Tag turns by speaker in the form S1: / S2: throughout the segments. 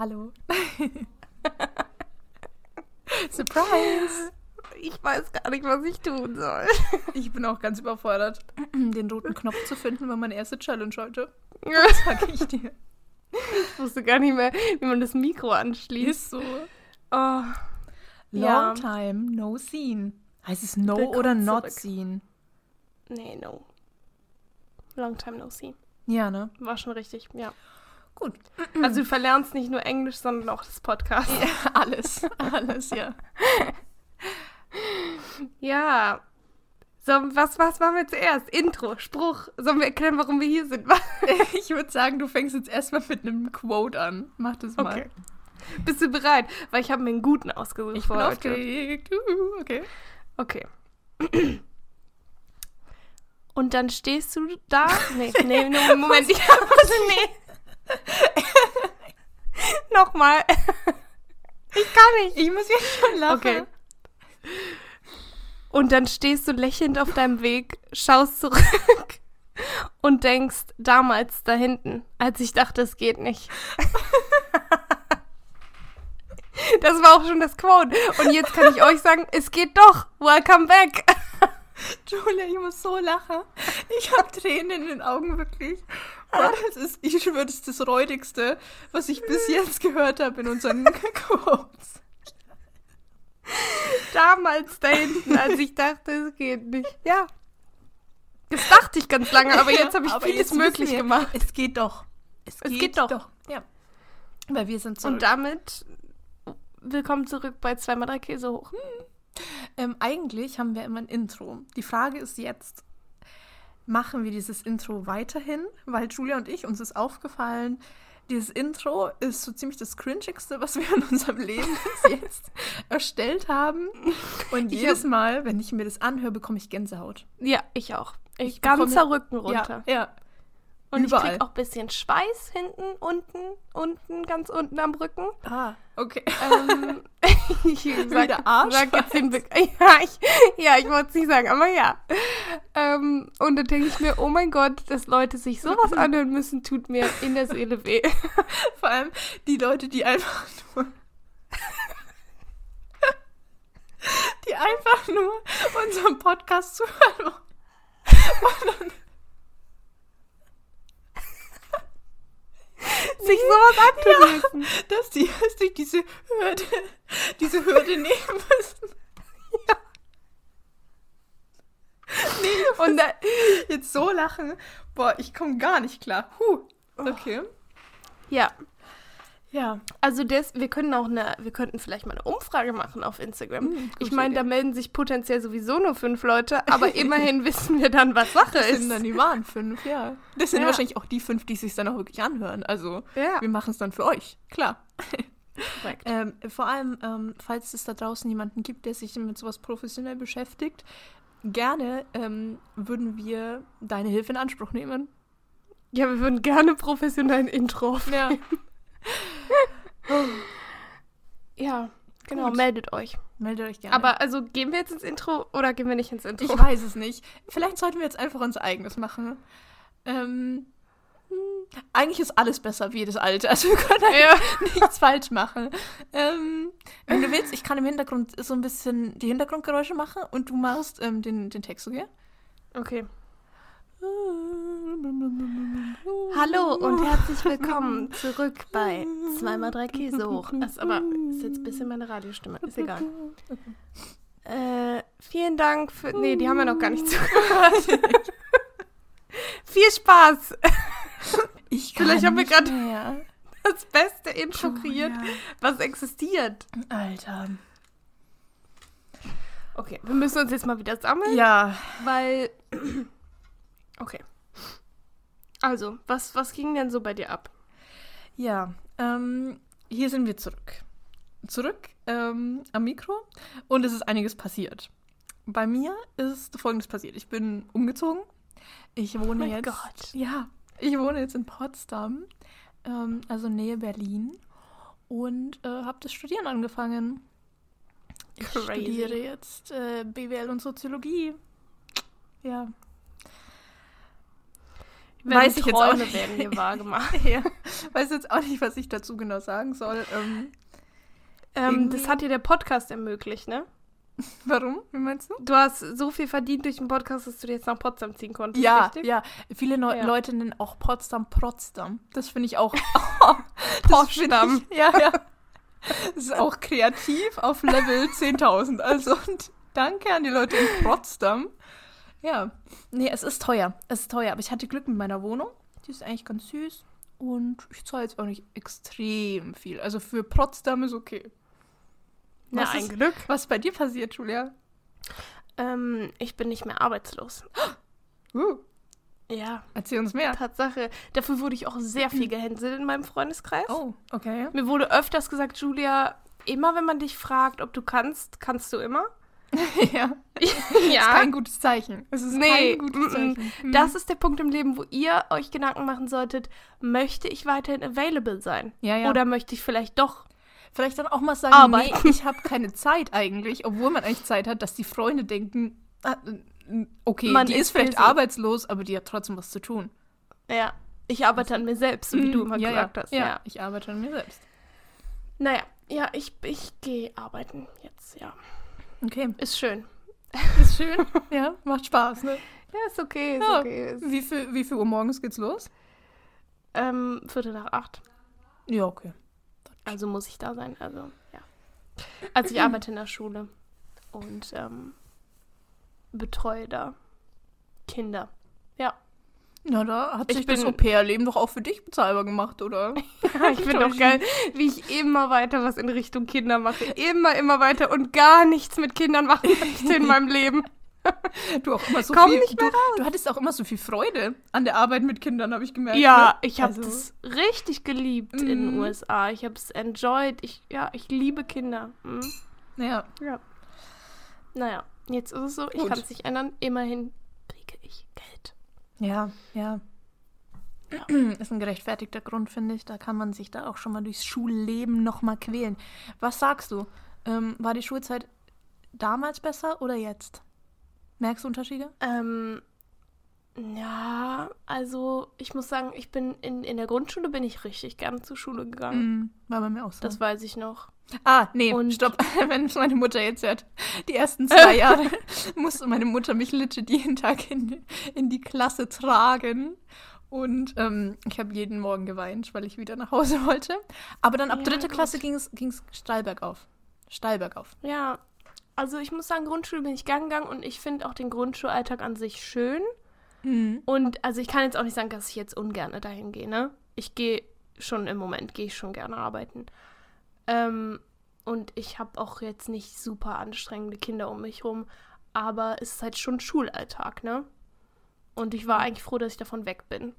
S1: Hallo. Surprise!
S2: Ich weiß gar nicht, was ich tun soll.
S1: Ich bin auch ganz überfordert, den roten Knopf zu finden, war meine erste Challenge heute. Das sag ich dir.
S2: Ich wusste gar nicht mehr, wie man das Mikro anschließt.
S1: Ist so.
S2: Oh.
S1: Long
S2: Ja.
S1: time no seen. Heißt es no
S2: Willkommen
S1: oder not
S2: zurück.
S1: seen?
S2: Nee, no. Long time no see.
S1: Ja, ne?
S2: War schon richtig, ja.
S1: Gut.
S2: Also du verlernst nicht nur Englisch, sondern auch das Podcast.
S1: Ja, alles. Alles, ja.
S2: Ja. So, was, was machen wir zuerst? Intro, Spruch. Sollen wir erklären, warum wir hier sind?
S1: Ich würde sagen, du fängst jetzt erstmal mit einem Quote an. Mach das mal.
S2: Okay. Bist du bereit? Weil ich habe mir einen guten ausgesucht
S1: Ich bin
S2: heute.
S1: aufgeregt. Uh, okay.
S2: Okay. Und dann stehst du da. Nee, nee, nee Moment, ich hab was. Nee. Nochmal. Ich kann nicht.
S1: Ich muss jetzt schon lachen.
S2: Okay. Und dann stehst du lächelnd auf deinem Weg, schaust zurück und denkst, damals da hinten, als ich dachte, es geht nicht. Das war auch schon das Quote. Und jetzt kann ich euch sagen, es geht doch. Welcome back.
S1: Julia, ich muss so lachen. Ich habe Tränen in den Augen, wirklich. Boah, das ist, ich schwöre, das ist das Räudigste, was ich bis jetzt gehört habe in unseren Quotes.
S2: Damals da hinten, als ich dachte, es geht nicht. Ja. Das dachte ich ganz lange, aber jetzt habe ich
S1: Aber
S2: vieles möglich gemacht.
S1: Es geht doch. Es,
S2: geht doch.
S1: Ja. Weil wir sind zurück.
S2: Und damit willkommen zurück bei 2x3 Käse hoch.
S1: Ähm, eigentlich haben wir immer ein Intro. Die Frage ist jetzt, machen wir dieses Intro weiterhin? Weil Julia und ich, uns ist aufgefallen, dieses Intro ist so ziemlich das Cringigste, was wir in unserem Leben bis jetzt erstellt haben. Und jedes Mal, wenn ich mir das anhöre, bekomme ich Gänsehaut.
S2: Ja, ich auch. Ich
S1: Ich
S2: ganzer Rücken runter.
S1: Ja, ja.
S2: Und
S1: überall.
S2: ich krieg auch ein bisschen Schweiß hinten, unten, unten, ganz unten am Rücken.
S1: Ah, okay.
S2: Ähm, ich
S1: Wieder Arsch-
S2: sag jetzt den Be ja, ich, ja, ich wollte es nicht sagen, aber ja. Ähm, und dann denke ich mir, oh mein Gott, dass Leute sich sowas anhören müssen, tut mir in der Seele weh.
S1: Vor allem die Leute, die einfach nur. die einfach nur unserem Podcast zuhören.
S2: Sich sowas antun müssen.
S1: dass die die diese Hürde, diese Hürde nehmen müssen. Nee,
S2: Und da,
S1: jetzt so lachen. Boah, ich komme gar nicht klar. Huh. Okay.
S2: ja,
S1: Ja.
S2: also das, wir können auch eine, wir könnten vielleicht mal eine Umfrage machen auf Instagram.
S1: Mm,
S2: ich meine, da melden sich potenziell sowieso nur fünf Leute, aber immerhin wissen wir dann, was Sache
S1: Das
S2: ist.
S1: sind dann die wahren fünf, ja. Das sind
S2: Ja.
S1: wahrscheinlich auch die fünf, die sich dann auch wirklich anhören. Also,
S2: Ja,
S1: wir machen es dann für euch. Klar. Ähm, vor allem, ähm, falls es da draußen jemanden gibt, der sich mit sowas professionell beschäftigt, gerne ähm, würden wir deine Hilfe in Anspruch nehmen.
S2: Ja, wir würden gerne professionell ein Intro aufnehmen.
S1: Ja.
S2: Ja, genau,
S1: Gut.
S2: meldet euch.
S1: Meldet euch gerne.
S2: Aber also gehen wir jetzt ins Intro oder gehen wir nicht ins Intro?
S1: ich weiß es nicht. Vielleicht sollten wir jetzt einfach unser eigenes machen. Ähm, hm, eigentlich ist alles besser wie das alte. Also wir können
S2: Ja.
S1: nichts falsch machen. Ähm, wenn du willst, ich kann im Hintergrund so ein bisschen die Hintergrundgeräusche machen und du machst ähm, den, den Text, okay?
S2: Okay. Hallo und herzlich willkommen zurück bei 2x3 Käse hoch. Das ist aber ist jetzt ein bisschen meine Radiostimme. Ist egal. Äh, vielen Dank für. Nee, die haben wir noch gar nicht zugehört. Viel Spaß!
S1: Ich
S2: Vielleicht haben wir
S1: mehr.
S2: Das beste Intro kreiert,
S1: Julia.
S2: was existiert.
S1: Alter.
S2: Okay, wir müssen uns jetzt mal wieder sammeln.
S1: Ja.
S2: Weil. Okay. Also, was, was ging denn so bei dir ab?
S1: Ja. Ähm, hier sind wir zurück. Zurück ähm, am Mikro und es ist einiges passiert. Bei mir ist Folgendes passiert. Ich bin umgezogen. Ich wohne
S2: mein
S1: jetzt.
S2: Gott.
S1: Ja, ich wohne jetzt in Potsdam, ähm, also Nähe Berlin und äh, habe das Studieren angefangen. Ich
S2: Crazy.
S1: studiere jetzt äh, BWL und Soziologie. Ja. Weiß ich jetzt auch
S2: Träume
S1: nicht.
S2: werden hier wahr gemacht.
S1: ja. Weiß jetzt auch nicht, was ich dazu genau sagen soll. Ähm,
S2: Ähm, das hat dir der Podcast ermöglicht, ne?
S1: warum? Wie meinst du?
S2: Du hast so viel verdient durch den Podcast, dass du dir jetzt nach Potsdam ziehen konntest,
S1: Ja,
S2: richtig?
S1: ja. Viele Neu
S2: Ja.
S1: Leute nennen auch Potsdam Potsdam. Das finde ich auch.
S2: Potsdam.
S1: Ich, ja, ja. Das ist auch kreativ auf Level 10.000. Also und danke an die Leute in Potsdam. Ja. Nee, es ist teuer. Es ist teuer. Aber ich hatte Glück mit meiner Wohnung. Die ist eigentlich ganz süß. Und ich zahle jetzt auch nicht extrem viel. Also für Potsdam ist okay.
S2: Na,
S1: Was
S2: ein
S1: ist-
S2: Glück.
S1: Was ist bei dir passiert, Julia?
S2: Ähm, ich bin nicht mehr arbeitslos.
S1: Uh,
S2: Ja,
S1: erzähl uns mehr.
S2: Tatsache. Dafür wurde ich auch sehr viel gehänselt in meinem Freundeskreis.
S1: Oh, okay.
S2: Mir wurde öfters gesagt, Julia, immer wenn man dich fragt, ob du kannst, kannst du immer.
S1: ja. Ist kein gutes Zeichen. Es ist
S2: Nee,
S1: kein gutes. Zeichen. Mhm.
S2: Das ist der Punkt im Leben, wo ihr euch Gedanken machen solltet, möchte ich weiterhin available sein?
S1: Ja, ja.
S2: Oder möchte ich vielleicht doch?
S1: Vielleicht dann auch mal sagen,
S2: Arbeiten.
S1: nee, ich habe keine Zeit eigentlich, obwohl man eigentlich Zeit hat, dass die Freunde denken, ah, okay,
S2: Man
S1: die
S2: ist
S1: ist vielleicht arbeitslos, aber die hat trotzdem was zu tun.
S2: Ja, ich arbeite an mir selbst, so wie du immer
S1: Mhm, ja,
S2: gesagt
S1: ja.
S2: hast.
S1: Ja.
S2: Ja.
S1: ich arbeite an mir selbst.
S2: Naja, ja, ich, ich gehe arbeiten jetzt, ja.
S1: Okay,
S2: Ist schön.
S1: ist schön. ja, macht Spaß, ne?
S2: Ja, ist okay, ist
S1: Ja.
S2: okay. Ist,
S1: Wie viel, wie viel Uhr morgens geht's los?
S2: ähm, Viertel nach acht.
S1: Ja, okay.
S2: Also muss ich da sein, also, ja. Also ich arbeite in der Schule und ähm, betreue da Kinder. Ja.
S1: Na, da hat
S2: Ich
S1: sich das
S2: bin-
S1: Au-pair-Leben doch auch für dich bezahlbar gemacht, oder?
S2: ich finde auch geil, wie ich immer weiter was in Richtung Kinder mache. Immer, immer weiter und gar nichts mit Kindern machen möchte in meinem Leben.
S1: Du auch immer so
S2: Komm
S1: viel.
S2: nicht mehr
S1: du, du hattest auch immer so viel Freude an der Arbeit mit Kindern, habe ich gemerkt.
S2: Ja,
S1: ne?
S2: ich habe
S1: Also-
S2: das richtig geliebt in den
S1: Mhm.
S2: USA. Ich habe es enjoyed. Ich, ja, ich liebe Kinder. Mhm.
S1: Ja.
S2: Ja. Naja, jetzt ist es so, ich kann es nicht ändern. Immerhin kriege ich Geld.
S1: Ja, ja. Ist ein gerechtfertigter Grund, finde ich. Da kann man sich da auch schon mal durchs Schulleben nochmal quälen. Was sagst du? Ähm, war die Schulzeit damals besser oder jetzt? Merkst du Unterschiede?
S2: Ähm, ja, also ich muss sagen, ich bin in, in der Grundschule bin ich richtig gern zur Schule gegangen.
S1: Mhm, war bei mir auch so.
S2: Das weiß ich noch.
S1: Ah, nee,
S2: Und-
S1: stopp. Wenn meine Mutter jetzt hört, die ersten zwei Jahre musste meine Mutter mich legit jeden Tag in, in die Klasse tragen. Und ähm, ich habe jeden Morgen geweint, weil ich wieder nach Hause wollte. Aber dann ab
S2: Ja,
S1: dritte
S2: Gott.
S1: Klasse ging es steil bergauf. Steil bergauf.
S2: Ja, also ich muss sagen, Grundschule bin ich gern gegangen und ich finde auch den Grundschulalltag an sich schön.
S1: Mhm.
S2: Und also ich kann jetzt auch nicht sagen, dass ich jetzt ungern dahin gehe, ne? Ich gehe schon im Moment, gehe ich schon gerne arbeiten. Ähm, und ich habe auch jetzt nicht super anstrengende Kinder um mich rum, aber es ist halt schon Schulalltag, ne? Und ich war eigentlich froh, dass ich davon weg bin.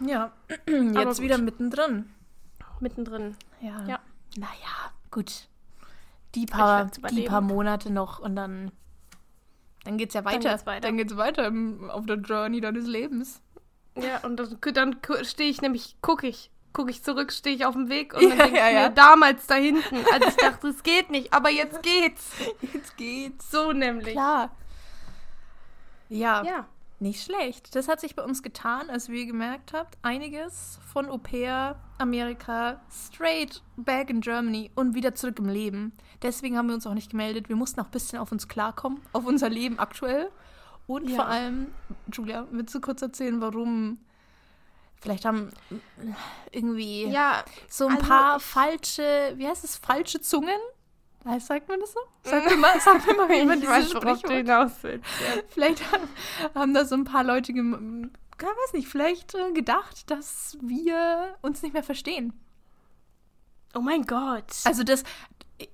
S1: Ja, jetzt wieder mittendrin.
S2: Mittendrin.
S1: Ja.
S2: Ja.
S1: Naja, gut. Die paar, die paar Monate noch und dann, dann geht's ja
S2: Dann
S1: weiter.
S2: geht's weiter.
S1: Dann geht's weiter im, auf der Journey deines Lebens.
S2: Ja, und dann, dann stehe ich nämlich, gucke ich, gucke ich zurück, stehe ich auf dem Weg und dann
S1: Ja,
S2: denke
S1: ja,
S2: ich mir,
S1: ja.
S2: damals da hinten, als ich dachte, es geht nicht, aber jetzt geht's.
S1: Jetzt geht's.
S2: So nämlich.
S1: Klar. Ja,
S2: Ja.
S1: nicht schlecht. Das hat sich bei uns getan, als wir gemerkt habt, einiges von Au pair, Amerika, straight back in Germany und wieder zurück im Leben. Deswegen haben wir uns auch nicht gemeldet. Wir mussten auch ein bisschen auf uns klarkommen, auf unser Leben aktuell. Und
S2: Ja.
S1: vor allem, Julia, willst du kurz erzählen, warum vielleicht haben irgendwie
S2: Ja,
S1: so ein
S2: also
S1: paar
S2: ich-
S1: falsche, wie heißt es, falsche Zungen? Heißt, sagt man das so? Sag mir mal, sag mir mal wie man
S2: ich
S1: dieses Sprichwort
S2: hinaus willst.
S1: Vielleicht haben, haben da so ein paar Leute, ja, weiß nicht, vielleicht äh, gedacht, dass wir uns nicht mehr verstehen.
S2: Oh mein Gott.
S1: Also das,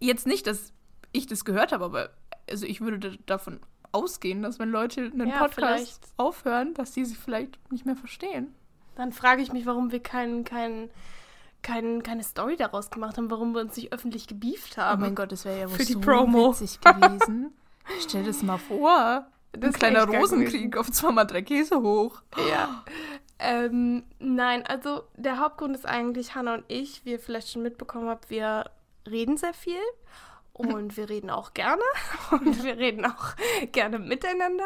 S1: jetzt nicht, dass ich das gehört habe, aber also ich würde da- davon ausgehen, dass wenn Leute einen
S2: Ja,
S1: Podcast
S2: vielleicht.
S1: aufhören, dass die sich vielleicht nicht mehr verstehen.
S2: Dann frage ich mich, warum wir kein, kein, kein, keine Story daraus gemacht haben, warum wir uns nicht öffentlich gebieft
S1: Oh
S2: haben.
S1: mein Gott, das wäre ja wohl
S2: Für die
S1: so
S2: Promo.
S1: witzig gewesen. Stell das mal vor.
S2: Das
S1: ein kleiner Rosenkrieg auf zweimal drei Käse hoch.
S2: Ja. Ähm, nein, also der Hauptgrund ist eigentlich, Hannah und ich, wie ihr vielleicht schon mitbekommen habt, wir reden sehr viel Und wir reden auch gerne. Und wir reden auch gerne miteinander.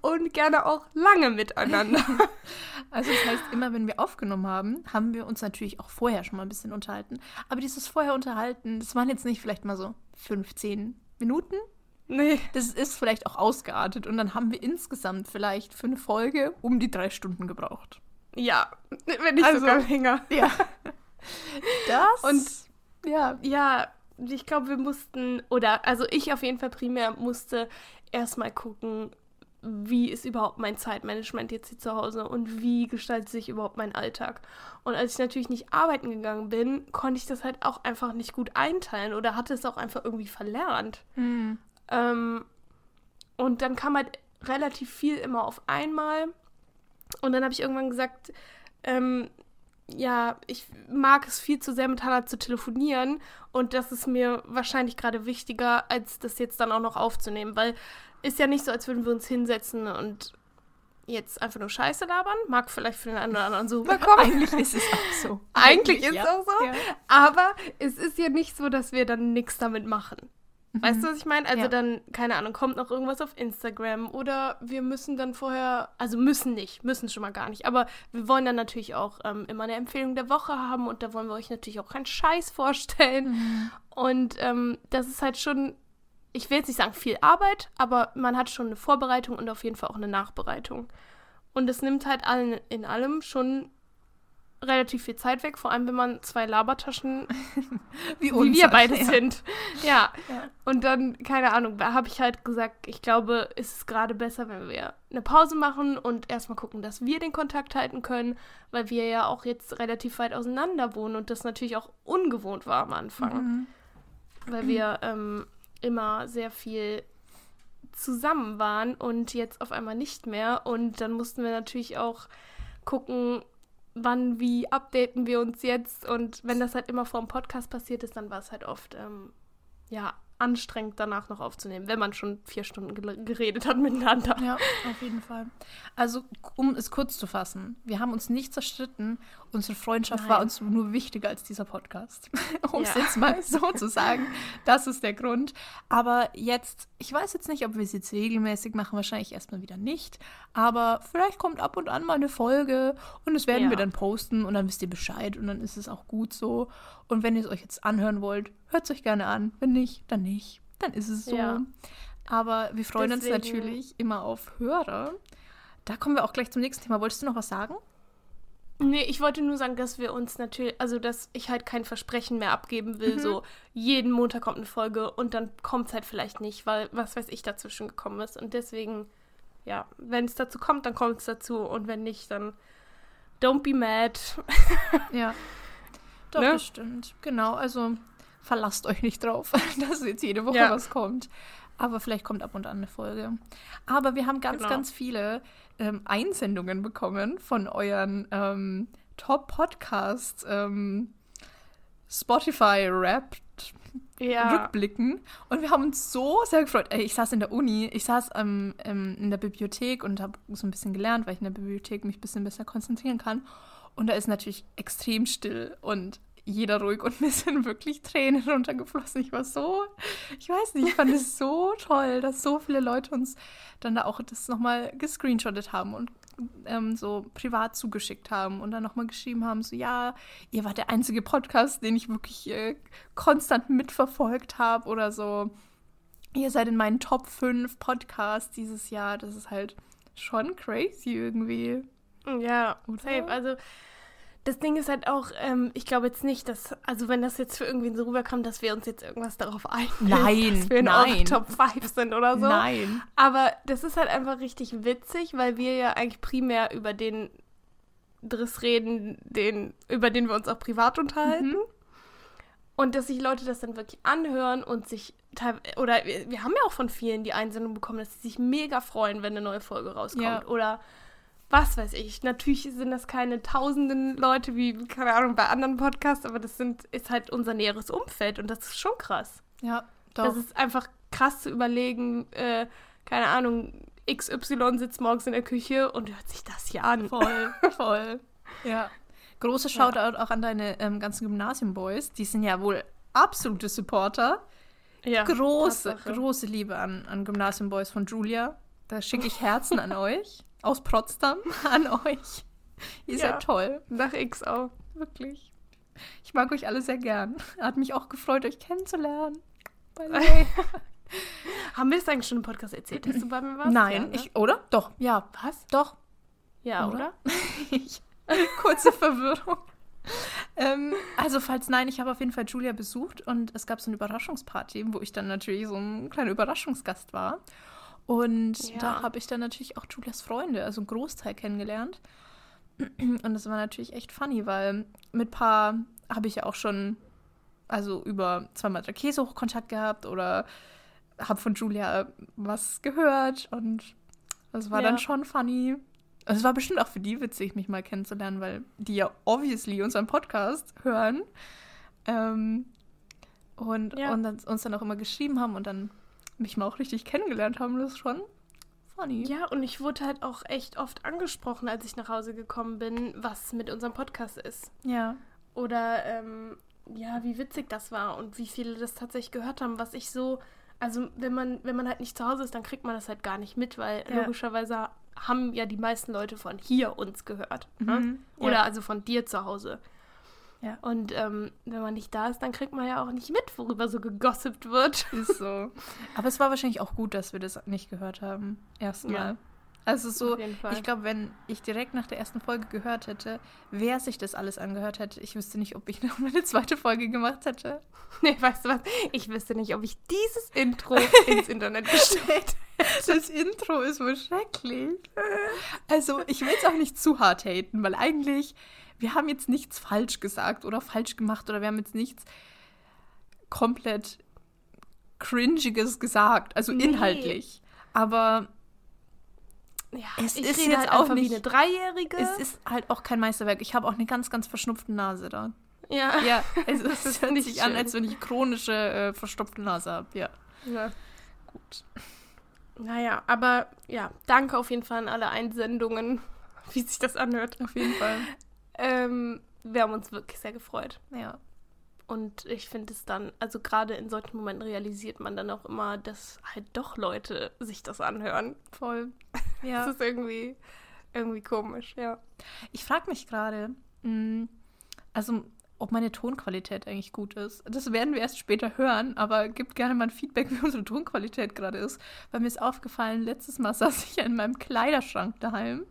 S2: Und gerne auch lange miteinander.
S1: Also das heißt, immer wenn wir aufgenommen haben, haben wir uns natürlich auch vorher schon mal ein bisschen unterhalten. Aber dieses vorher unterhalten, das waren jetzt nicht vielleicht mal so 15 Minuten.
S2: Nee.
S1: Das ist vielleicht auch ausgeartet. Und dann haben wir insgesamt vielleicht für eine Folge um die drei Stunden gebraucht.
S2: Ja, wenn nicht
S1: Also,
S2: sogar länger.
S1: Ja. Das
S2: Und
S1: ja.
S2: ja, ich glaube, wir mussten, oder also ich auf jeden Fall primär musste erstmal gucken, wie ist überhaupt mein Zeitmanagement jetzt hier zu Hause und wie gestaltet sich überhaupt mein Alltag. Und als ich natürlich nicht arbeiten gegangen bin, konnte ich das halt auch einfach nicht gut einteilen oder hatte es auch einfach irgendwie verlernt.
S1: Hm.
S2: Ähm, und dann kam halt relativ viel immer auf einmal. Und dann habe ich irgendwann gesagt, ähm, ja, ich mag es viel zu sehr mit Hannah zu telefonieren und das ist mir wahrscheinlich gerade wichtiger, als das jetzt dann auch noch aufzunehmen, weil ist ja nicht so, als würden wir uns hinsetzen und jetzt einfach nur Scheiße labern. Mag vielleicht für den einen oder anderen so rüberkommen.
S1: Eigentlich ist es auch so.
S2: Eigentlich ist
S1: ja.
S2: es auch so.
S1: Ja.
S2: Aber es ist ja nicht so, dass wir dann nichts damit machen. Weißt
S1: Mhm.
S2: du, was ich meine? Also
S1: Ja.
S2: dann, keine Ahnung, kommt noch irgendwas auf Instagram oder wir müssen dann vorher, also müssen nicht, müssen schon mal gar nicht, aber wir wollen dann natürlich auch ähm, immer eine Empfehlung der Woche haben und da wollen wir euch natürlich auch keinen Scheiß vorstellen.
S1: Mhm.
S2: Und ähm, das ist halt schon, ich will jetzt nicht sagen viel Arbeit, aber man hat schon eine Vorbereitung und auf jeden Fall auch eine Nachbereitung. Und es nimmt halt allen in allem schon relativ viel Zeit weg, vor allem wenn man zwei Labertaschen
S1: Wie,
S2: wie wir beide
S1: ja.
S2: sind. Ja.
S1: Ja.
S2: Und dann, keine Ahnung, da habe ich halt gesagt, ich glaube, ist es gerade besser, wenn wir eine Pause machen und erstmal gucken, dass wir den Kontakt halten können, weil wir ja auch jetzt relativ weit auseinander wohnen und das natürlich auch ungewohnt war am Anfang,
S1: Mhm.
S2: weil wir ähm, immer sehr viel zusammen waren und jetzt auf einmal nicht mehr. Und dann mussten wir natürlich auch gucken, wann, wie updaten wir uns jetzt. Und wenn das halt immer vor dem Podcast passiert ist, dann war es halt oft, ähm, ja, anstrengend danach noch aufzunehmen, wenn man schon vier Stunden geredet hat miteinander.
S1: Ja, auf jeden Fall. Also, um es kurz zu fassen, wir haben uns nicht zerstritten. Unsere Freundschaft
S2: Nein.
S1: war uns nur wichtiger als dieser Podcast. um es
S2: Ja.
S1: jetzt mal so zu sagen. Das ist der Grund. Aber jetzt, ich weiß jetzt nicht, ob wir es jetzt regelmäßig machen, wahrscheinlich erstmal wieder nicht. Aber vielleicht kommt ab und an mal eine Folge und das werden
S2: Ja.
S1: wir dann posten und dann wisst ihr Bescheid und dann ist es auch gut so. Und wenn ihr es euch jetzt anhören wollt, hört es euch gerne an. Wenn nicht, dann nicht. Dann ist es so.
S2: Ja.
S1: Aber wir freuen
S2: Deswegen-
S1: uns natürlich immer auf Hörer. Da kommen wir auch gleich zum nächsten Thema. Wolltest du noch was sagen?
S2: Nee, ich wollte nur sagen, dass wir uns natürlich, also dass ich halt kein Versprechen mehr abgeben will,
S1: Mhm.
S2: so jeden Montag kommt eine Folge und dann kommt es halt vielleicht nicht, weil was weiß ich dazwischen gekommen ist. Und deswegen, ja, wenn es dazu kommt, dann kommt es dazu und wenn nicht, dann don't be mad.
S1: Ja. Doch,
S2: Ne?
S1: das stimmt. Genau, also verlasst euch nicht drauf, dass jetzt jede Woche
S2: Ja.
S1: was kommt. Aber vielleicht kommt ab und an eine Folge. Aber wir haben ganz,
S2: Genau.
S1: ganz viele ähm, Einsendungen bekommen von euren ähm, Top-Podcast ähm, Spotify-Rap
S2: Ja.
S1: rückblicken. Und wir haben uns so sehr gefreut. Ey, ich saß in der Uni, ich saß ähm, ähm, in der Bibliothek und habe so ein bisschen gelernt, weil ich in der Bibliothek mich ein bisschen besser konzentrieren kann. Und da ist natürlich extrem still und jeder ruhig und mir sind wirklich Tränen runtergeflossen. Ich war so, ich weiß nicht, ich fand es so toll, dass so viele Leute uns dann da auch das nochmal gescreenshottet haben und ähm, so privat zugeschickt haben und dann nochmal geschrieben haben, so ja, ihr wart der einzige Podcast, den ich wirklich äh, konstant mitverfolgt habe oder so. Ihr seid in meinen Top 5 Podcasts dieses Jahr. Das ist halt schon crazy irgendwie.
S2: Ja,
S1: Oder?
S2: safe. Also das Ding ist halt auch, ähm, ich glaube jetzt nicht, dass, also wenn das jetzt für irgendwen so rüberkam, dass wir uns jetzt irgendwas darauf einbilden,
S1: Nein,
S2: dass wir in
S1: nein.
S2: Top 5 sind oder so.
S1: Nein.
S2: Aber das ist halt einfach richtig witzig, weil wir ja eigentlich primär über den Driss reden, den, über den wir uns auch privat unterhalten.
S1: Mhm.
S2: Und dass sich Leute das dann wirklich anhören und sich oder wir, wir haben ja auch von vielen die Einsendung bekommen, dass sie sich mega freuen, wenn eine neue Folge rauskommt.
S1: Ja.
S2: Oder was weiß ich. Natürlich sind das keine tausenden Leute wie, keine Ahnung, bei anderen Podcasts, aber das sind, ist halt unser näheres Umfeld und das ist schon krass.
S1: Ja, doch.
S2: Das ist einfach krass zu überlegen, äh, keine Ahnung, XY sitzt morgens in der Küche und hört sich das hier an.
S1: voll, voll. Ja. Große Shoutout auch an deine ähm, ganzen Gymnasium-Boys. Die sind ja wohl absolute Supporter. Ja, große, Tatsache. große Liebe an, an Gymnasium Boys von Julia. Da schicke ich Herzen an euch. Aus Potsdam an euch. Ihr ja, seid toll.
S2: Nach X auch.
S1: Wirklich. Ich mag euch alle sehr gern. Hat mich auch gefreut, euch kennenzulernen.
S2: Haben wir das eigentlich schon im Podcast erzählt, dass du bei mir warst?
S1: Nein, ja, ne? ich, oder? Doch. Ja, was? Doch.
S2: Ja, oder? oder?
S1: kurze Verwirrung. ähm, also, falls nein, ich habe auf jeden Fall Julia besucht und es gab so eine Überraschungsparty, wo ich dann natürlich so ein kleiner Überraschungsgast war. Und ja. da habe ich dann natürlich auch Julias Freunde, also einen Großteil kennengelernt. Und das war natürlich echt funny, weil mit paar habe ich ja auch schon, also über zweimal drei Käse hoch Kontakt gehabt oder habe von Julia was gehört und das war ja. dann schon funny. Also es war bestimmt auch für die witzig, mich mal kennenzulernen, weil die ja obviously unseren Podcast hören. Ähm, und, ja. und dann, uns dann auch immer geschrieben haben und dann mich mal auch richtig kennengelernt haben, das ist schon funny.
S2: Ja, und ich wurde halt auch echt oft angesprochen, als ich nach Hause gekommen bin, was mit unserem Podcast ist.
S1: Ja.
S2: Oder ähm, ja, wie witzig das war und wie viele das tatsächlich gehört haben, was ich so, also wenn man, wenn man halt nicht zu Hause ist, dann kriegt man das halt gar nicht mit, weil ja. logischerweise haben ja die meisten Leute von hier uns gehört. Ne? Mhm, Oder ja. also von dir zu Hause. Ja. Und ähm, wenn man nicht da ist, dann kriegt man ja auch nicht mit, worüber so gegossipt wird.
S1: Ist so. Aber es war wahrscheinlich auch gut, dass wir das nicht gehört haben. Erstmal. Ja. Also so, ich glaube, wenn ich direkt nach der ersten Folge gehört hätte, wer sich das alles angehört hätte, ich wüsste nicht, ob ich noch eine zweite Folge gemacht hätte.
S2: Nee, weißt du was? Ich wüsste nicht, ob ich dieses Intro ins Internet gestellt
S1: hätte. Das Intro ist wohl schrecklich. Also, ich will es auch nicht zu hart haten, weil eigentlich wir haben jetzt nichts falsch gesagt oder falsch gemacht oder wir haben jetzt nichts komplett cringiges gesagt, also nee. inhaltlich. Aber
S2: ja, es ist jetzt halt auch nicht wie eine Dreijährige.
S1: Es ist halt auch kein Meisterwerk. Ich habe auch eine ganz, ganz verstopfte Nase da.
S2: Ja.
S1: Ja, also es hört sich an, als wenn ich chronische äh, verstopfte Nase habe. Ja.
S2: Ja. Gut. Naja, aber ja, danke auf jeden Fall an alle Einsendungen, wie sich das anhört.
S1: Auf jeden Fall.
S2: Ähm, wir haben uns wirklich sehr gefreut.
S1: Ja.
S2: Und ich finde es dann, also gerade in solchen Momenten realisiert man dann auch immer, dass halt doch Leute sich das anhören.
S1: Voll.
S2: Ja. das ist irgendwie, irgendwie komisch, ja.
S1: Ich frage mich gerade, mm, also ob meine Tonqualität eigentlich gut ist. Das werden wir erst später hören, aber gebt gerne mal ein Feedback, wie unsere Tonqualität gerade ist. Weil mir ist aufgefallen, letztes Mal saß ich in meinem Kleiderschrank daheim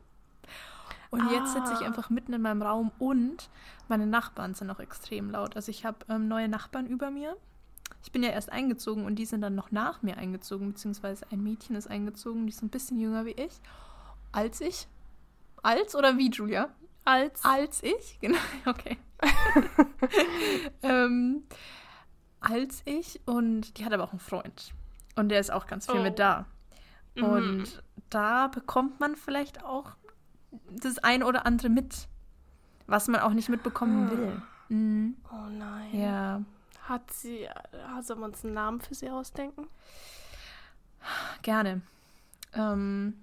S1: und ah. jetzt sitze ich ah. einfach mitten in meinem Raum und meine Nachbarn sind auch extrem laut. Also ich habe ähm, neue Nachbarn über mir. Ich bin ja erst eingezogen und die sind dann noch nach mir eingezogen, beziehungsweise ein Mädchen ist eingezogen, die ist ein bisschen jünger wie ich. Als ich? Als oder wie, Julia?
S2: Als.
S1: Als ich? Genau, okay. ähm, als ich und die hat aber auch einen Freund. Und der ist auch ganz viel oh. mit da. Mhm. Und da bekommt man vielleicht auch das ein oder andere mit, was man auch nicht mitbekommen ah. will.
S2: Mhm. Oh nein.
S1: Ja.
S2: Hat sie, soll man uns einen Namen für sie ausdenken?
S1: Gerne. Ähm,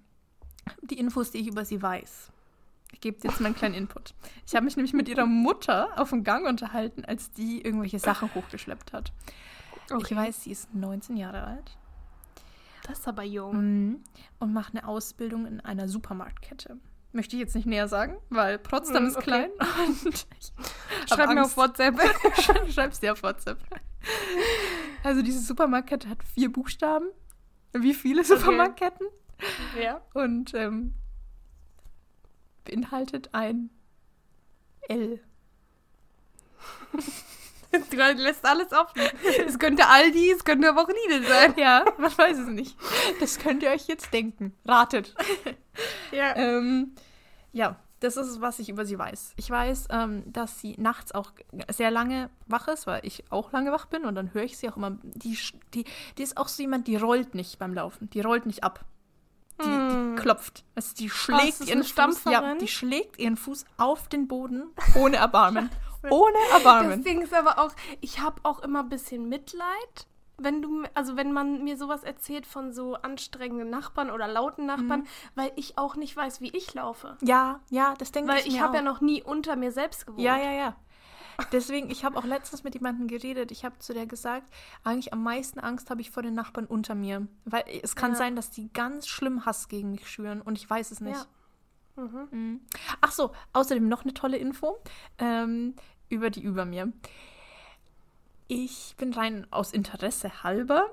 S1: die Infos, die ich über sie weiß. Ich gebe jetzt meinen kleinen Input. Ich habe mich nämlich mit ihrer Mutter auf dem Gang unterhalten, als die irgendwelche Sachen hochgeschleppt hat. Okay. Ich weiß, sie ist 19 Jahre alt.
S2: Das ist aber jung.
S1: Mhm. Und macht eine Ausbildung in einer Supermarktkette. Möchte ich jetzt nicht näher sagen, weil Potsdam mm, ist klein. Und
S2: Schreib mir auf WhatsApp.
S1: Schreib's dir auf WhatsApp. Also diese Supermarktkette hat vier Buchstaben. Wie viele Supermarktketten?
S2: Okay. Ja.
S1: Und ähm, beinhaltet ein L.
S2: Du lässt alles offen. Es könnte Aldi, es könnte aber auch Lidl sein.
S1: Ja, man weiß es nicht. Das könnt ihr euch jetzt denken. Ratet.
S2: Ja.
S1: ähm, ja, das ist, was ich über sie weiß. Ich weiß, ähm, dass sie nachts auch sehr lange wach ist, weil ich auch lange wach bin und dann höre ich sie auch immer. Die, die, die ist auch so jemand, die rollt nicht beim Laufen. Die rollt nicht ab. Die, hm. die klopft. Also die schlägt oh, ihren Fuß. Ja, die schlägt ihren Fuß auf den Boden ohne Erbarmen. Ohne Erbarmen.
S2: Das Ding ist aber auch, ich habe auch immer ein bisschen Mitleid, wenn du, also wenn man mir sowas erzählt von so anstrengenden Nachbarn oder lauten Nachbarn, mhm. weil ich auch nicht weiß, wie ich laufe.
S1: Ja, ja, das denke ich
S2: Weil ich habe ja noch nie unter mir selbst gewohnt.
S1: Ja, ja, ja. Deswegen, ich habe auch letztens mit jemandem geredet. Ich habe zu der gesagt, eigentlich am meisten Angst habe ich vor den Nachbarn unter mir. Weil es kann
S2: Ja.
S1: sein, dass die ganz schlimm Hass gegen mich schüren und ich weiß es nicht.
S2: Ja. Mhm.
S1: Mhm. Ach so, außerdem noch eine tolle Info ähm, über die über mir. Ich bin rein aus Interesse halber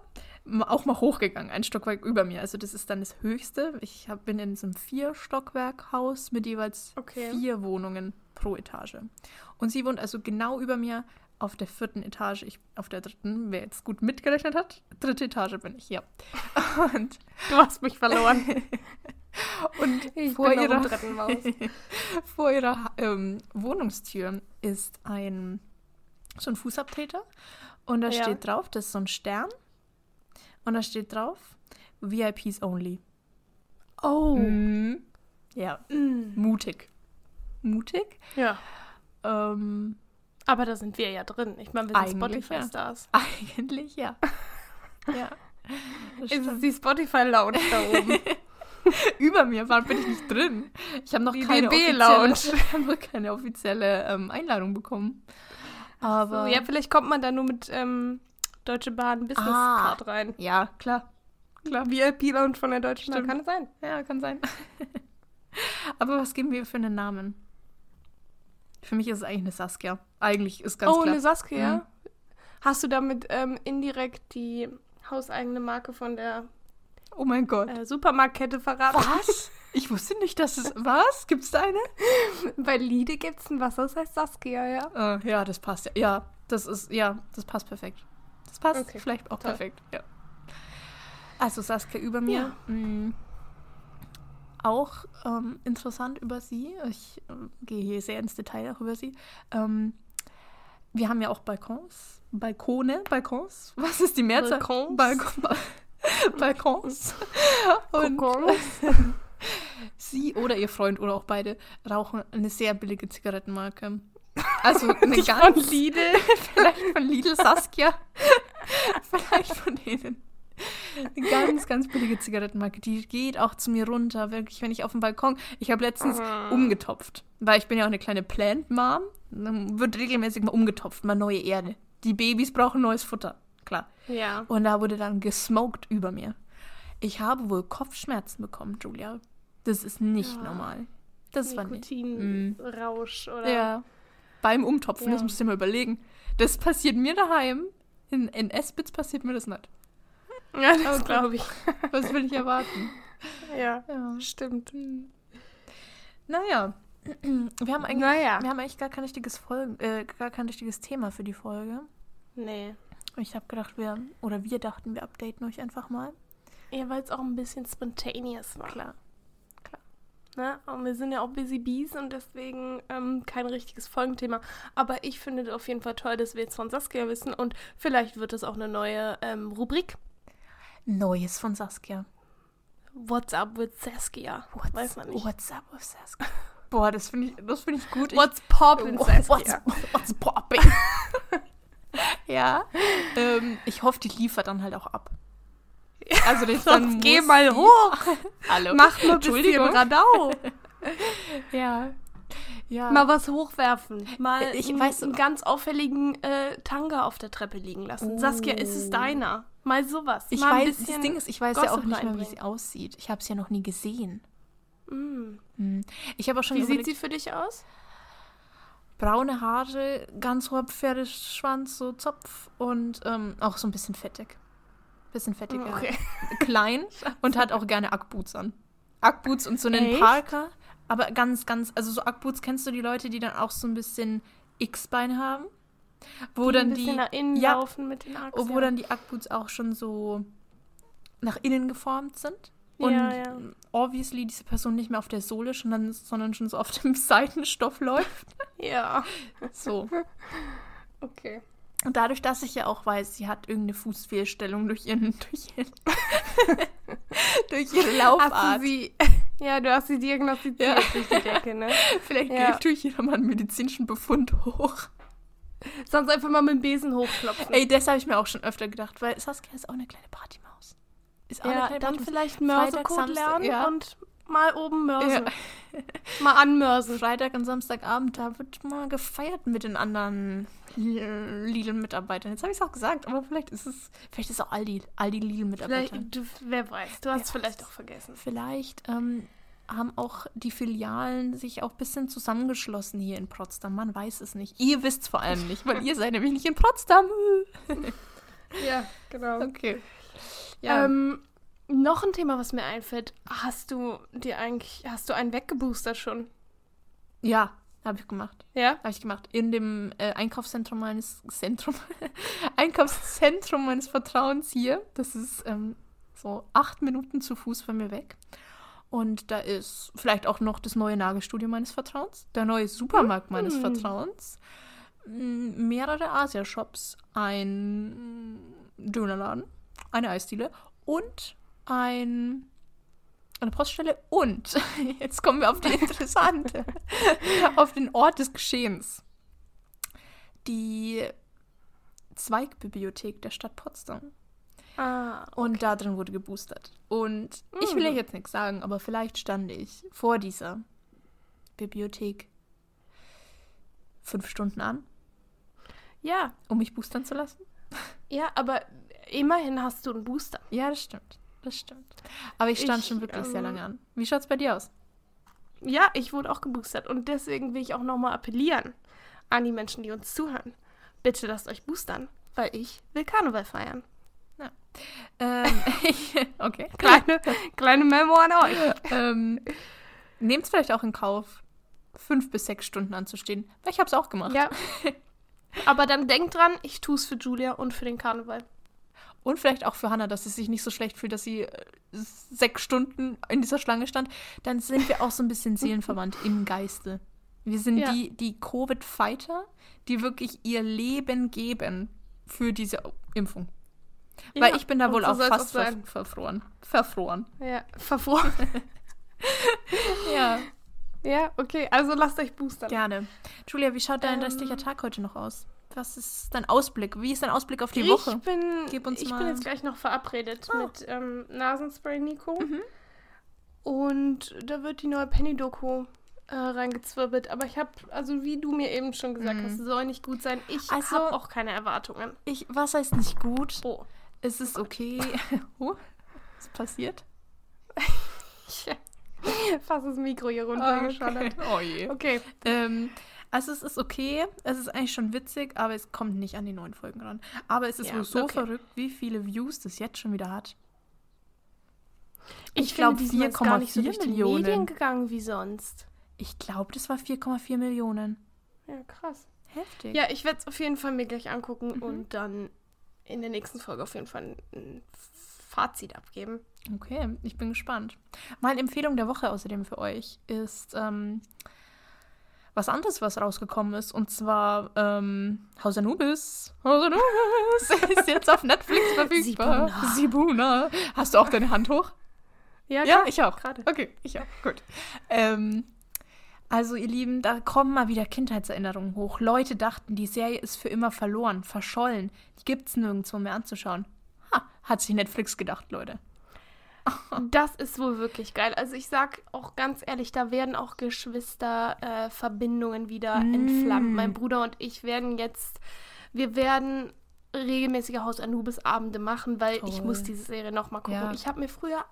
S1: auch mal hochgegangen, ein Stockwerk über mir. Also das ist dann das Höchste. Ich hab, bin in so einem Vier-Stockwerk-Haus mit jeweils
S2: Okay.
S1: vier Wohnungen pro Etage. Und sie wohnt also genau über mir auf der vierten Etage. Ich auf der dritten, wer jetzt gut mitgerechnet hat. Dritte Etage bin ich, ja. Und,
S2: Du hast mich verloren.
S1: und vor ihrer. Vor ihrer ähm, Wohnungstür ist ein so ein Fußabtreter und da
S2: Ja.
S1: steht drauf, das ist so ein Stern und da steht drauf VIPs only.
S2: Oh.
S1: Mhm. Ja,
S2: Mm.
S1: mutig. Mutig.
S2: Ja.
S1: Ähm,
S2: Aber da sind wir ja drin. Ich meine, wir sind
S1: Eigentlich, ja.
S2: Spotify-Stars.
S1: eigentlich ja. ja. Das
S2: Ist es die Spotify-Lounge da oben?
S1: Über mir war, bin ich nicht drin. Ich habe noch
S2: Die
S1: keine
S2: DB-Lounge.
S1: offizielle, ich hab noch keine offizielle ähm, Einladung bekommen. Aber
S2: so, ja, vielleicht kommt man da nur mit ähm, Deutsche Bahn Business
S1: Ah.
S2: Card rein.
S1: ja, klar.
S2: Klar. VIP-Lounge von der Deutschen Bahn. Kann es sein?
S1: Ja, kann sein. Aber was geben wir für einen Namen? Für mich ist es eigentlich eine Saskia. Eigentlich ist ganz
S2: oh,
S1: klar.
S2: eine Saskia.
S1: Mhm.
S2: Hast du damit ähm, indirekt die hauseigene Marke von der
S1: oh mein Gott.
S2: äh, Supermarktkette verraten?
S1: Was? Ich wusste nicht, dass es. Was? Gibt es da eine?
S2: Bei Liede gibt es ein Wasser, das heißt Saskia, ja.
S1: Äh, ja, das passt ja. Ja, das ist. Ja, das passt perfekt. Das passt
S2: Okay,
S1: vielleicht auch
S2: toll.
S1: perfekt. Ja. Also Saskia über mir.
S2: Ja.
S1: mh, auch ähm, interessant über sie. Ich äh, gehe hier sehr ins Detail auch über sie. Ähm, wir haben ja auch Balkons. Balkone, Balkons. Was ist die Mehrzahl?
S2: Balkons?
S1: Balkon, Balkons. Und
S2: Kokons.
S1: sie oder ihr Freund oder auch beide rauchen eine sehr billige Zigarettenmarke. Also eine
S2: Nicht
S1: ganz
S2: von Lidl.
S1: vielleicht von Lidl Saskia. vielleicht von denen. Eine ganz, ganz billige Zigarettenmarke. Die geht auch zu mir runter, wirklich, wenn ich auf dem Balkon. Ich habe letztens
S2: Mhm.
S1: umgetopft, weil ich bin ja auch eine kleine Plant Mom. Dann wird regelmäßig mal umgetopft, mal neue Erde. Die Babys brauchen neues Futter, klar.
S2: Ja.
S1: Und da wurde dann gesmoked über mir. Ich habe wohl Kopfschmerzen bekommen, Julia. Das ist nicht
S2: Ja.
S1: normal. Das war nicht.
S2: Nikotinrausch oder.
S1: Ja. Beim Umtopfen,
S2: Ja.
S1: das musst du dir mal überlegen. Das passiert mir daheim. In, in Espitz passiert mir das nicht.
S2: Ja, das glaube ich.
S1: Was will ich erwarten?
S2: Ja,
S1: Ja.
S2: stimmt.
S1: Naja. Wir haben eigentlich,
S2: Naja.
S1: wir haben eigentlich gar kein richtiges Folgen, äh, gar kein richtiges Thema für die Folge.
S2: Nee.
S1: Ich habe gedacht, wir, oder wir dachten, wir updaten euch einfach mal.
S2: Ja, weil es auch ein bisschen spontaneous war.
S1: Klar.
S2: Ne? Und wir sind ja auch Busy Bees und deswegen ähm, kein richtiges Folgenthema. Aber ich finde es auf jeden Fall toll, dass wir jetzt von Saskia wissen und vielleicht wird es auch eine neue ähm, Rubrik.
S1: Neues von Saskia.
S2: What's up with Saskia? Weiß man nicht.
S1: What's up with Saskia? Boah, das finde ich, das find ich gut.
S2: What's poppin'
S1: What's,
S2: Saskia?
S1: what's popping? ja. Ähm, ich hoffe, die liefert dann halt auch ab. Also das dann
S2: geh mal hoch.
S1: Hallo.
S2: Mach mal ein bisschen. Radau.
S1: Ja. Ja.
S2: Mal was hochwerfen. Mal
S1: Ich
S2: einen,
S1: weiß-
S2: einen ganz auffälligen äh, Tanga auf der Treppe liegen lassen.
S1: Oh.
S2: Saskia, ist es deiner? Mal sowas.
S1: ich
S2: mal
S1: weiß, das Ding ist, ich weiß ja auch
S2: Gossip
S1: nicht mehr, wie sie aussieht. Ich habe sie ja noch nie gesehen.
S2: Mm.
S1: Hm. Ich habe auch schon
S2: Wie sieht sie für dich aus?
S1: braune Haare, ganz hoher Pferdeschwanz, so Zopf und ähm, auch so ein bisschen fettig. Bisschen fettiger.
S2: Okay.
S1: Klein und hat auch gerne Ackboots an. Ackboots und so einen
S2: Echt?
S1: Parker. Aber ganz, ganz, also so Ackboots kennst du die Leute, die dann auch so ein bisschen X-Bein haben? Wo
S2: ein
S1: dann
S2: bisschen
S1: die,
S2: nach innen
S1: ja,
S2: laufen mit den Achsen.
S1: wo dann die Ackboots auch schon so nach innen geformt sind. Und
S2: Ja, ja.
S1: obviously diese Person nicht mehr auf der Sohle, sondern, sondern schon so auf dem Seitenstoff läuft.
S2: Ja.
S1: So.
S2: Okay.
S1: Und dadurch, dass ich ja auch weiß, sie hat irgendeine Fußfehlstellung durch ihren, durch ihren, durch ihre
S2: Hast
S1: Laufart.
S2: du sie. Ja, du hast sie diagnostiziert
S1: Ja.
S2: durch die Decke, ne?
S1: Vielleicht
S2: Ja.
S1: tue ich hier mal einen medizinischen Befund hoch.
S2: Sonst einfach mal mit dem Besen hochklopfen.
S1: Ey, das habe ich mir auch schon öfter gedacht, weil Saskia ist auch eine kleine Partymaus. Ist auch eine
S2: ja,
S1: kleine
S2: dann
S1: Partymaus.
S2: vielleicht Mörsercode lernen
S1: ja.
S2: und mal oben mörsen. Ja. Mal anmörsen.
S1: Freitag und Samstagabend, da wird mal gefeiert mit den anderen Lidl-Mitarbeitern. Jetzt habe ich es auch gesagt, aber vielleicht ist es, vielleicht ist auch Aldi, Aldi Lidl-Mitarbeiter.
S2: Wer weiß, du hast es vielleicht auch vergessen.
S1: Vielleicht ähm, haben auch die Filialen sich auch ein bisschen zusammengeschlossen hier in Potsdam. Man weiß es nicht. Ihr wisst es vor allem nicht, weil ihr seid nämlich nicht in Potsdam.
S2: ja, genau. Okay. Ja. Ähm, noch ein Thema, was mir einfällt. Hast du dir eigentlich, hast du einen weggeboostert schon?
S1: Ja, habe ich gemacht.
S2: Ja?
S1: Habe ich gemacht. In dem äh, Einkaufszentrum meines Zentrum, Einkaufszentrum meines Vertrauens hier. Das ist ähm, so acht Minuten zu Fuß von mir weg. Und da ist vielleicht auch noch das neue Nagelstudio meines Vertrauens, der neue Supermarkt mhm. meines Vertrauens, mehrere Asia-Shops, ein Dönerladen, eine Eisdiele und ein, eine Poststelle und, jetzt kommen wir auf die interessante, auf den Ort des Geschehens. Die Zweigbibliothek der Stadt Potsdam.
S2: Ah,
S1: okay. Und da drin wurde geboostert. Und mm. ich will ja jetzt nichts sagen, aber vielleicht stand ich vor dieser Bibliothek fünf Stunden an.
S2: Ja.
S1: Um mich boostern zu lassen.
S2: Ja, aber immerhin hast du einen Booster.
S1: Ja, das stimmt. Das stimmt. Aber ich stand ich, schon wirklich ähm, sehr lange an. Wie schaut es bei dir aus?
S2: Ja, ich wurde auch geboostert. Und deswegen will ich auch nochmal appellieren an die Menschen, die uns zuhören. Bitte lasst euch boostern, weil ich will Karneval feiern.
S1: Ja. Ähm, okay.
S2: Kleine, kleine Memo an euch.
S1: ähm, Nehmt es vielleicht auch in Kauf, fünf bis sechs Stunden anzustehen. Weil ich habe es auch gemacht.
S2: Ja. Aber dann denkt dran, ich tue es für Julia und für den Karneval.
S1: Und vielleicht auch für Hannah, dass sie sich nicht so schlecht fühlt, dass sie äh, sechs Stunden in dieser Schlange stand. Dann sind wir auch so ein bisschen seelenverwandt im Geiste. Wir sind ja. die, die Covid-Fighter, die wirklich ihr Leben geben für diese Impfung. Ja, Weil ich bin da wohl auch fast auch ver verfroren. Verfroren.
S2: Ja, verfroren.
S1: ja.
S2: Ja, okay. Also lasst euch boostern.
S1: Gerne. Julia, wie schaut dein ähm, restlicher Tag heute noch aus? Was ist dein Ausblick? Wie ist dein Ausblick auf die
S2: ich
S1: Woche?
S2: Bin, ich bin jetzt gleich noch verabredet oh. mit ähm, Nasenspray Nico. Mhm. Und da wird die neue Penny-Doku äh, reingezwirbelt. Aber ich habe, also wie du mir eben schon gesagt mhm. hast, soll nicht gut sein. Ich also, habe auch keine Erwartungen.
S1: Ich, was heißt nicht gut? Oh. Es ist okay. oh, was passiert?
S2: ich fast das Mikro hier runtergeschallert.
S1: Okay. Oh je.
S2: Okay.
S1: Ähm, also es ist okay, es ist eigentlich schon witzig, aber es kommt nicht an die neuen Folgen ran. Aber es ist ja, wohl so okay. verrückt, wie viele Views das jetzt schon wieder hat.
S2: Ich, ich glaube 4,4 so Millionen. Medien gegangen wie sonst.
S1: Ich glaube, das war 4,4 Millionen.
S2: Ja, krass.
S1: Heftig.
S2: Ja, ich werde es auf jeden Fall mir gleich angucken mhm. und dann in der nächsten Folge auf jeden Fall ein Fazit abgeben.
S1: Okay, ich bin gespannt. Meine Empfehlung der Woche außerdem für euch ist ähm, was anderes, was rausgekommen ist. Und zwar ähm, Haus Anubis. Haus Anubis ist jetzt auf Netflix verfügbar.
S2: Sibuna.
S1: Sibuna. Hast du auch deine Hand hoch?
S2: Ja, ja
S1: ich auch. Gerade. Okay, ich auch. Gut. Ähm, also, ihr Lieben, da kommen mal wieder Kindheitserinnerungen hoch. Leute dachten, die Serie ist für immer verloren, verschollen. Die gibt es nirgendwo mehr anzuschauen. Ha, hat sich Netflix gedacht, Leute.
S2: Das ist wohl wirklich geil. Also ich sag auch ganz ehrlich, da werden auch Geschwisterverbindungen äh, wieder mm. entflammt. Mein Bruder und ich werden jetzt, wir werden regelmäßige Haus Anubis-Abende machen, weil Toll. ich muss diese Serie nochmal gucken. Ja. Ich habe mir früher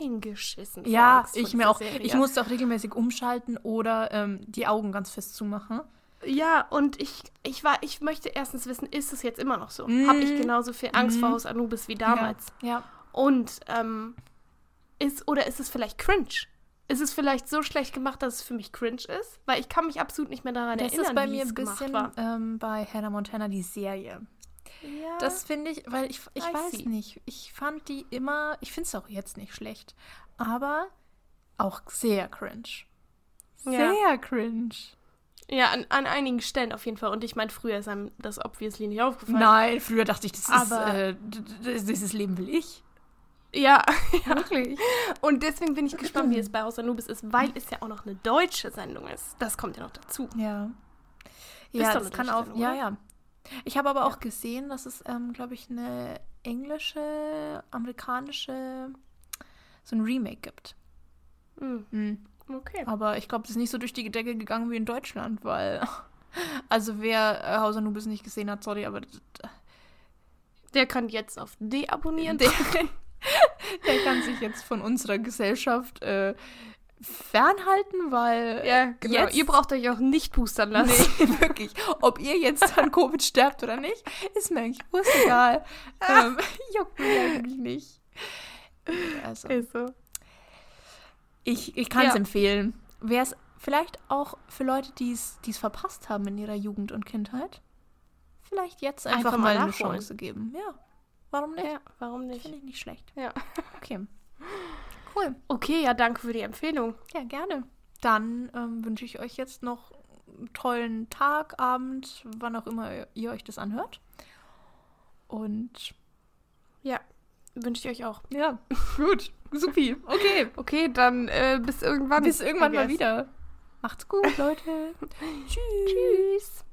S2: eingeschissen.
S1: Ja, ich mir auch. Serie. Ich musste auch regelmäßig umschalten oder ähm, die Augen ganz fest zumachen.
S2: Ja, und ich, ich war, ich möchte erstens wissen, ist es jetzt immer noch so? Mm. Habe ich genauso viel Angst mm. vor Haus Anubis wie damals?
S1: Ja. ja.
S2: Und ähm, ist, oder ist es vielleicht cringe? Ist es vielleicht so schlecht gemacht, dass es für mich cringe ist? Weil ich kann mich absolut nicht mehr daran das erinnern,
S1: Das ist bei mir ein bisschen ähm, bei Hannah Montana die Serie.
S2: Ja.
S1: Das finde ich, weil ich, ich weiß see. nicht. Ich fand die immer, ich finde es auch jetzt nicht schlecht, aber auch sehr cringe. Sehr ja. cringe.
S2: Ja, an, an einigen Stellen auf jeden Fall. Und ich meine, früher ist einem das obviously nicht aufgefallen.
S1: Nein, früher dachte ich, das aber ist, äh, dieses Leben will ich.
S2: Ja, ja, wirklich. Und deswegen bin ich gespannt, wie es bei Haus Anubis ist, weil es ja auch noch eine deutsche Sendung ist. Das kommt ja noch dazu.
S1: Ja. Ja, das kann auch. Sendung, ja, ja. Ich habe aber ja. auch gesehen, dass es, ähm, glaube ich, eine englische, amerikanische, so ein Remake gibt.
S2: Mhm.
S1: Hm.
S2: Okay.
S1: Aber ich glaube, das ist nicht so durch die Decke gegangen wie in Deutschland, weil. Also, wer äh, Haus Anubis nicht gesehen hat, sorry, aber
S2: Der kann jetzt auf deabonnieren.
S1: der, der kann sich jetzt von unserer Gesellschaft äh, fernhalten, weil.
S2: ja, genau.
S1: Jetzt-
S2: Ihr braucht euch auch nicht boostern lassen.
S1: Nee, wirklich. Ob ihr jetzt an Covid sterbt oder nicht, ist mir eigentlich wurscht egal. ähm, juckt mich eigentlich nicht. Also,
S2: Ist so.
S1: ich, ich kann es
S2: Ja.
S1: empfehlen. Wäre es vielleicht auch für Leute, die es verpasst haben in ihrer Jugend und Kindheit, vielleicht jetzt einfach,
S2: Einfach
S1: mal
S2: mal
S1: eine. Chance geben. Ja, warum nicht?
S2: Ja, warum nicht?
S1: Finde ich nicht schlecht.
S2: Ja.
S1: Okay. Cool.
S2: Okay, ja, danke für die Empfehlung.
S1: Ja, gerne. Dann ähm, wünsche ich euch jetzt noch einen tollen Tag, Abend, wann auch immer ihr euch das anhört. Und
S2: Ja, wünsche ich euch auch.
S1: ja, gut. Supi. Okay.
S2: Okay, dann äh, bis irgendwann.
S1: Bis irgendwann mal wieder. Macht's gut, Leute. Tschüss.
S2: Tschüss.